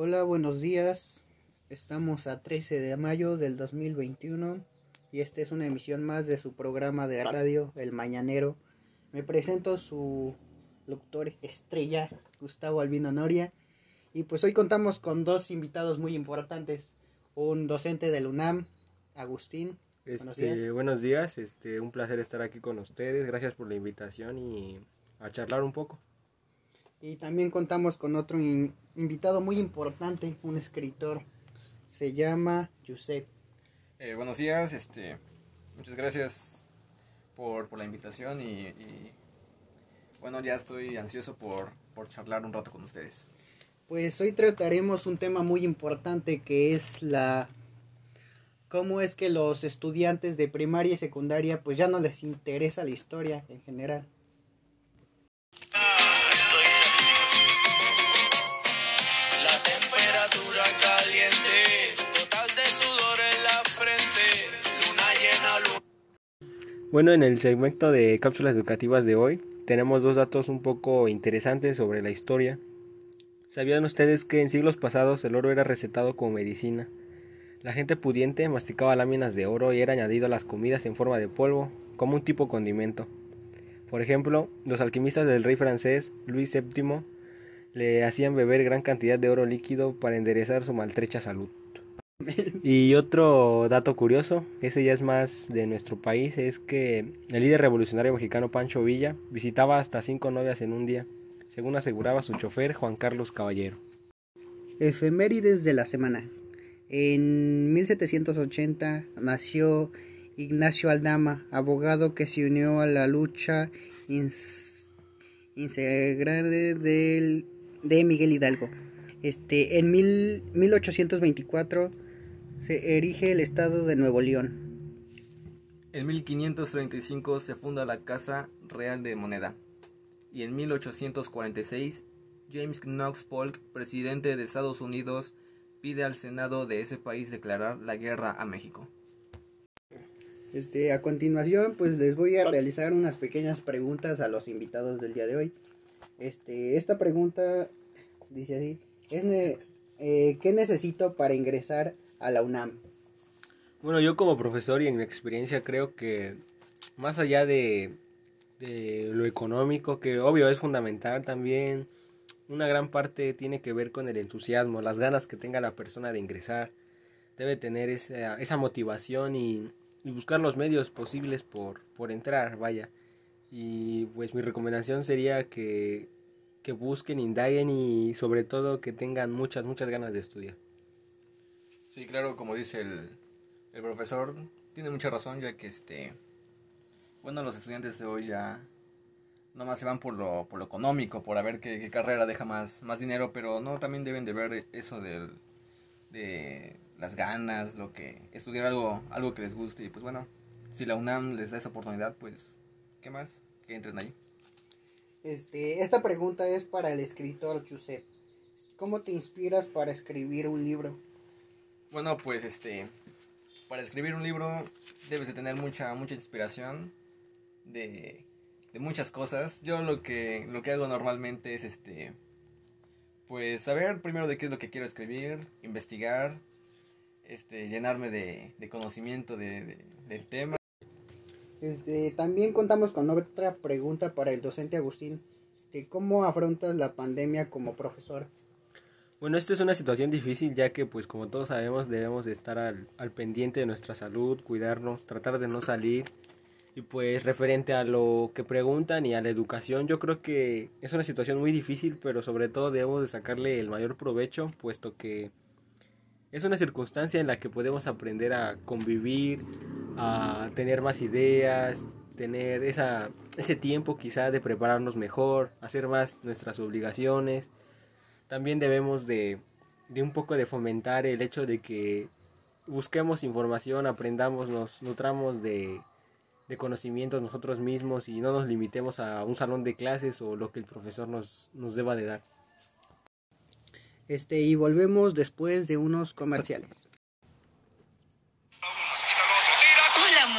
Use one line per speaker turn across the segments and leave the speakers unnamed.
Hola, buenos días. Estamos a 13 de mayo del 2021 y esta es una emisión más de su programa de radio El Mañanero. Me presento su locutor estrella, Gustavo Albino Noria. Y pues hoy contamos con dos invitados muy importantes. Un docente del UNAM, Agustín.
Buenos días. Este, buenos días, este, un placer estar aquí con ustedes. Gracias por la invitación y a charlar un poco.
Y también contamos con otro invitado muy importante, un escritor. Se llama Josep.
Eh, buenos días, este, muchas gracias por, la invitación y, bueno, ya estoy ansioso por, por charlar un rato con ustedes.
Pues hoy trataremos un tema muy importante que es la cómo es que los estudiantes de primaria y secundaria pues ya no les interesa la historia en general.
Bueno, en el segmento de cápsulas educativas de hoy tenemos dos datos un poco interesantes sobre la historia. ¿Sabían ustedes que en siglos pasados el oro era recetado como medicina? La gente pudiente masticaba láminas de oro y era añadido a las comidas en forma de polvo, como un tipo condimento. Por ejemplo, los alquimistas del rey francés Luis VII le hacían beber gran cantidad de oro líquido para enderezar su maltrecha salud. Y otro dato curioso, ese ya es más de nuestro país, es que el líder revolucionario mexicano Pancho Villa visitaba hasta cinco novias en un día, según aseguraba su chofer Juan Carlos Caballero.
Efemérides de la semana. En 1780 nació Ignacio Aldama, abogado que se unió a la lucha insegrable de Miguel Hidalgo. Este, en mil, 1824 se erige el Estado de Nuevo León.
En 1535 se funda la Casa Real de Moneda. Y en 1846 James Knox Polk, presidente de Estados Unidos, pide al Senado de ese país declarar la guerra a México.
Este, a continuación, pues les voy a realizar unas pequeñas preguntas a los invitados del día de hoy. Este, esta pregunta dice así: es eh, ¿Qué necesito para ingresar a la UNAM?
Bueno, yo como profesor y en mi experiencia creo que más allá de, lo económico, que obvio es fundamental también, una gran parte tiene que ver con el entusiasmo, las ganas que tenga la persona de ingresar. Debe tener esa, esa motivación y, y, buscar los medios posibles por, por entrar, vaya. Y pues mi recomendación sería que, que busquen, indaguen y sobre todo que tengan muchas, muchas ganas de estudiar.
Sí, claro, como dice el, el profesor, tiene mucha razón, ya que este, bueno, los estudiantes de hoy ya nomás se van por lo, por lo económico, por a ver qué, carrera deja más, más dinero, pero no, también deben de ver eso del, de las ganas, lo que, estudiar algo, algo que les guste, y pues bueno, si la UNAM les da esa oportunidad, pues, ¿qué más? Que entren ahí.
Este, esta pregunta es para el escritor Josep. ¿Cómo te inspiras para escribir un libro?
Bueno, pues este, para escribir un libro debes de tener mucha, mucha inspiración de, de muchas cosas. Yo lo que, lo que hago normalmente es este, pues saber primero de qué es lo que quiero escribir, investigar, este, llenarme de, de conocimiento de, del tema.
Este, también contamos con otra pregunta para el docente Agustín. Este, ¿Cómo afrontas la pandemia como profesor?
Bueno, esta es una situación difícil ya que pues como todos sabemos debemos de estar al, al, pendiente de nuestra salud, cuidarnos, tratar de no salir. Y pues referente a lo que preguntan y a la educación yo creo que es una situación muy difícil pero sobre todo debemos de sacarle el mayor provecho puesto que es una circunstancia en la que podemos aprender a convivir, a tener más ideas, tener esa, ese tiempo quizá de prepararnos mejor, hacer más nuestras obligaciones también debemos de, de un poco de fomentar el hecho de que busquemos información, aprendamos, nos nutramos de, de conocimientos nosotros mismos y no nos limitemos a un salón de clases o lo que el profesor nos, nos deba de dar.
Este, y volvemos después de unos comerciales.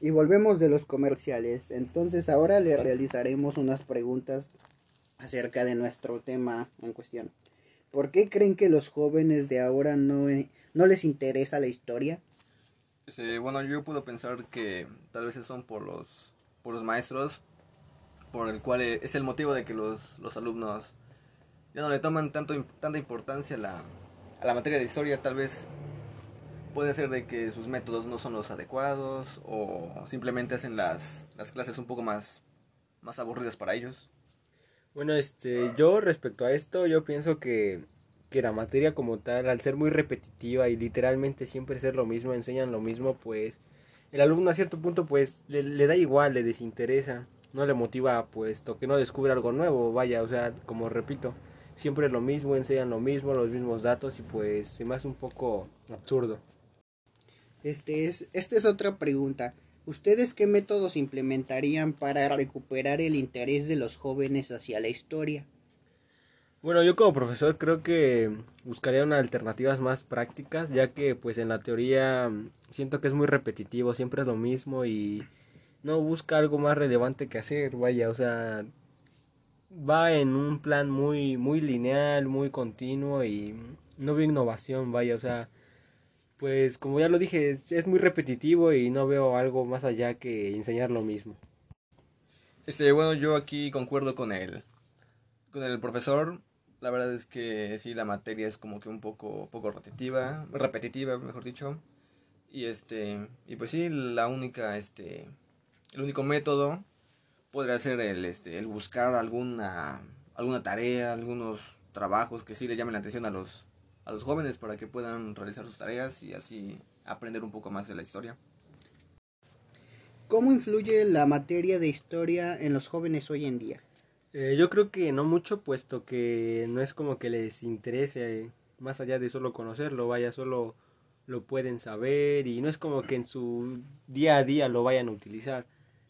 Y volvemos de los comerciales. Entonces ahora le realizaremos unas preguntas acerca de nuestro tema en cuestión. ¿Por qué creen que los jóvenes de ahora no, no les interesa la historia?
Este, bueno, yo puedo pensar que tal vez son por los, por los maestros, por el cual es el motivo de que los, los alumnos ya no le toman tanto, tanta importancia a la, a la materia de historia, tal vez puede ser de que sus métodos no son los adecuados o simplemente hacen las, las clases un poco más, más aburridas para ellos.
Bueno, este, yo respecto a esto, yo pienso que, que la materia como tal, al ser muy repetitiva y literalmente siempre ser lo mismo, enseñan lo mismo, pues el alumno a cierto punto pues le, le da igual, le desinteresa, no le motiva puesto que no descubre algo nuevo, vaya, o sea, como repito, siempre es lo mismo, enseñan lo mismo, los mismos datos y pues se me hace un poco absurdo.
Este es, esta es otra pregunta. ¿Ustedes qué métodos implementarían para recuperar el interés de los jóvenes hacia la historia?
Bueno, yo como profesor creo que buscaría unas alternativas más prácticas, ya que pues en la teoría siento que es muy repetitivo, siempre es lo mismo y no busca algo más relevante que hacer, vaya, o sea, va en un plan muy muy lineal, muy continuo y no veo innovación, vaya, o sea, pues como ya lo dije, es, muy repetitivo y no veo algo más allá que enseñar lo mismo.
Este, bueno, yo aquí concuerdo con él. Con el profesor, la verdad es que sí, la materia es como que un poco, poco repetitiva, repetitiva, mejor dicho. Y este, y pues sí, la única, este, el único método podría ser el, este, el buscar alguna, alguna tarea, algunos trabajos que sí le llamen la atención a los, a los jóvenes para que puedan realizar sus tareas y así aprender un poco más de la historia.
¿Cómo influye la materia de historia en los jóvenes hoy en día?
Eh, yo creo que no mucho, puesto que no es como que les interese más allá de solo conocerlo, vaya, solo lo pueden saber y no es como que en su día a día lo vayan a utilizar.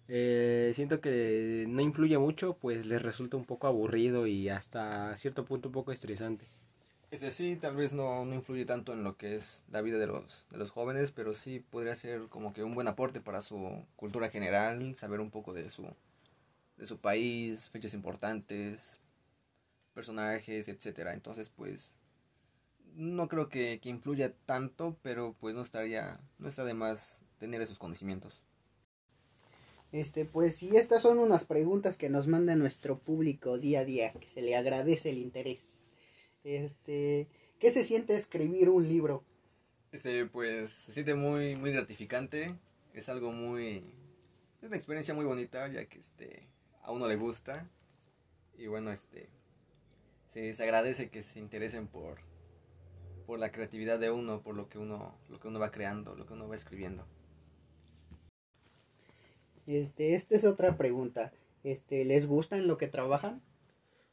Eh, siento que no influye mucho, pues les resulta un poco aburrido y hasta cierto punto un poco estresante.
Este sí, tal vez no, no influye tanto en lo que es la vida de los, de los jóvenes, pero sí podría ser como que un buen aporte para su cultura general, saber un poco de su, de su país, fechas importantes, personajes, etcétera. Entonces, pues no creo que, que, influya tanto, pero pues no estaría, no está de más tener esos conocimientos.
Este, pues sí, estas son unas preguntas que nos manda nuestro público día a día, que se le agradece el interés. Este, ¿qué se siente escribir un libro?
Este, pues se siente muy, muy gratificante. Es algo muy, es una experiencia muy bonita, ya que este, a uno le gusta. Y bueno, este, se, se agradece que se interesen por, por la creatividad de uno, por lo que uno, lo que uno va creando, lo que uno va escribiendo.
Este, esta es otra pregunta. Este, ¿les gusta en lo que trabajan?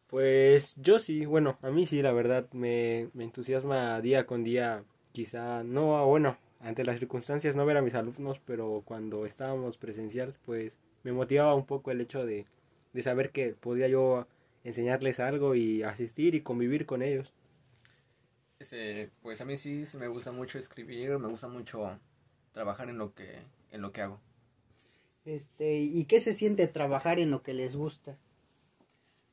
Pues yo sí, bueno, a mí sí, la verdad, me, me entusiasma día con día, quizá, no, bueno, ante las circunstancias no ver a mis alumnos, pero cuando estábamos presencial, pues me motivaba un poco el hecho de, de saber que podía yo enseñarles algo y asistir y convivir con ellos.
Este, pues a mí sí, sí me gusta mucho escribir, me gusta mucho trabajar en lo que, en lo que hago.
Este, ¿y qué se siente trabajar en lo que les gusta?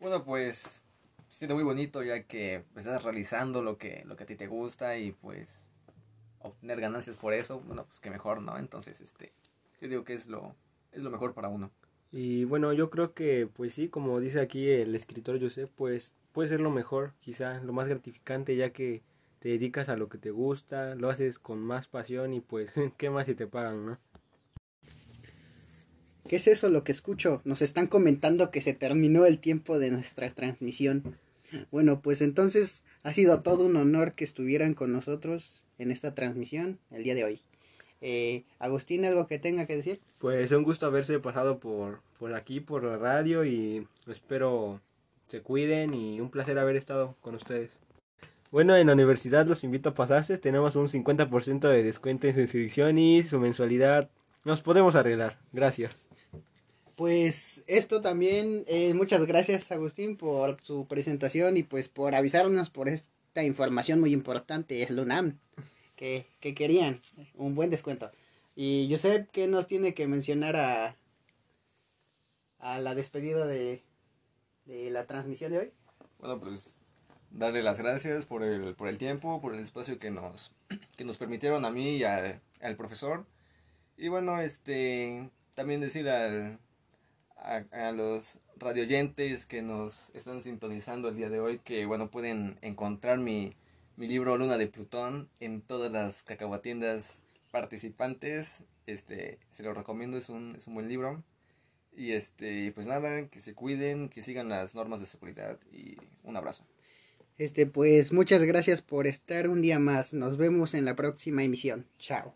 Bueno, pues se siente muy bonito ya que estás realizando lo que, lo que a ti te gusta y pues obtener ganancias por eso, bueno, pues que mejor, ¿no? Entonces, este, yo digo que es lo, es lo mejor para uno.
Y bueno, yo creo que, pues sí, como dice aquí el escritor Joseph, pues puede ser lo mejor, quizá lo más gratificante, ya que te dedicas a lo que te gusta, lo haces con más pasión y pues, ¿qué más si te pagan, no?
¿Qué es eso lo que escucho? Nos están comentando que se terminó el tiempo de nuestra transmisión. Bueno, pues entonces ha sido todo un honor que estuvieran con nosotros en esta transmisión el día de hoy. Eh, Agustín, ¿algo que tenga que decir?
Pues un gusto haberse pasado por, por aquí, por la radio y espero se cuiden y un placer haber estado con ustedes. Bueno, en la universidad los invito a pasarse. Tenemos un 50% de descuento en su inscripción y su mensualidad. Nos podemos arreglar. Gracias.
Pues esto también, eh, muchas gracias Agustín por su presentación y pues por avisarnos por esta información muy importante, es Lunam, que, que querían un buen descuento. Y Josep, ¿qué nos tiene que mencionar a, a la despedida de, de la transmisión de hoy?
Bueno, pues darle las gracias por el, por el tiempo, por el espacio que nos, que nos permitieron a mí y al, al profesor. Y bueno, este también decir al, a, a los radioyentes que nos están sintonizando el día de hoy que bueno pueden encontrar mi, mi libro Luna de Plutón en todas las cacahuatiendas participantes. Este, se lo recomiendo, es un, es un buen libro. Y este, pues nada, que se cuiden, que sigan las normas de seguridad y un abrazo.
Este, pues muchas gracias por estar un día más. Nos vemos en la próxima emisión. Chao.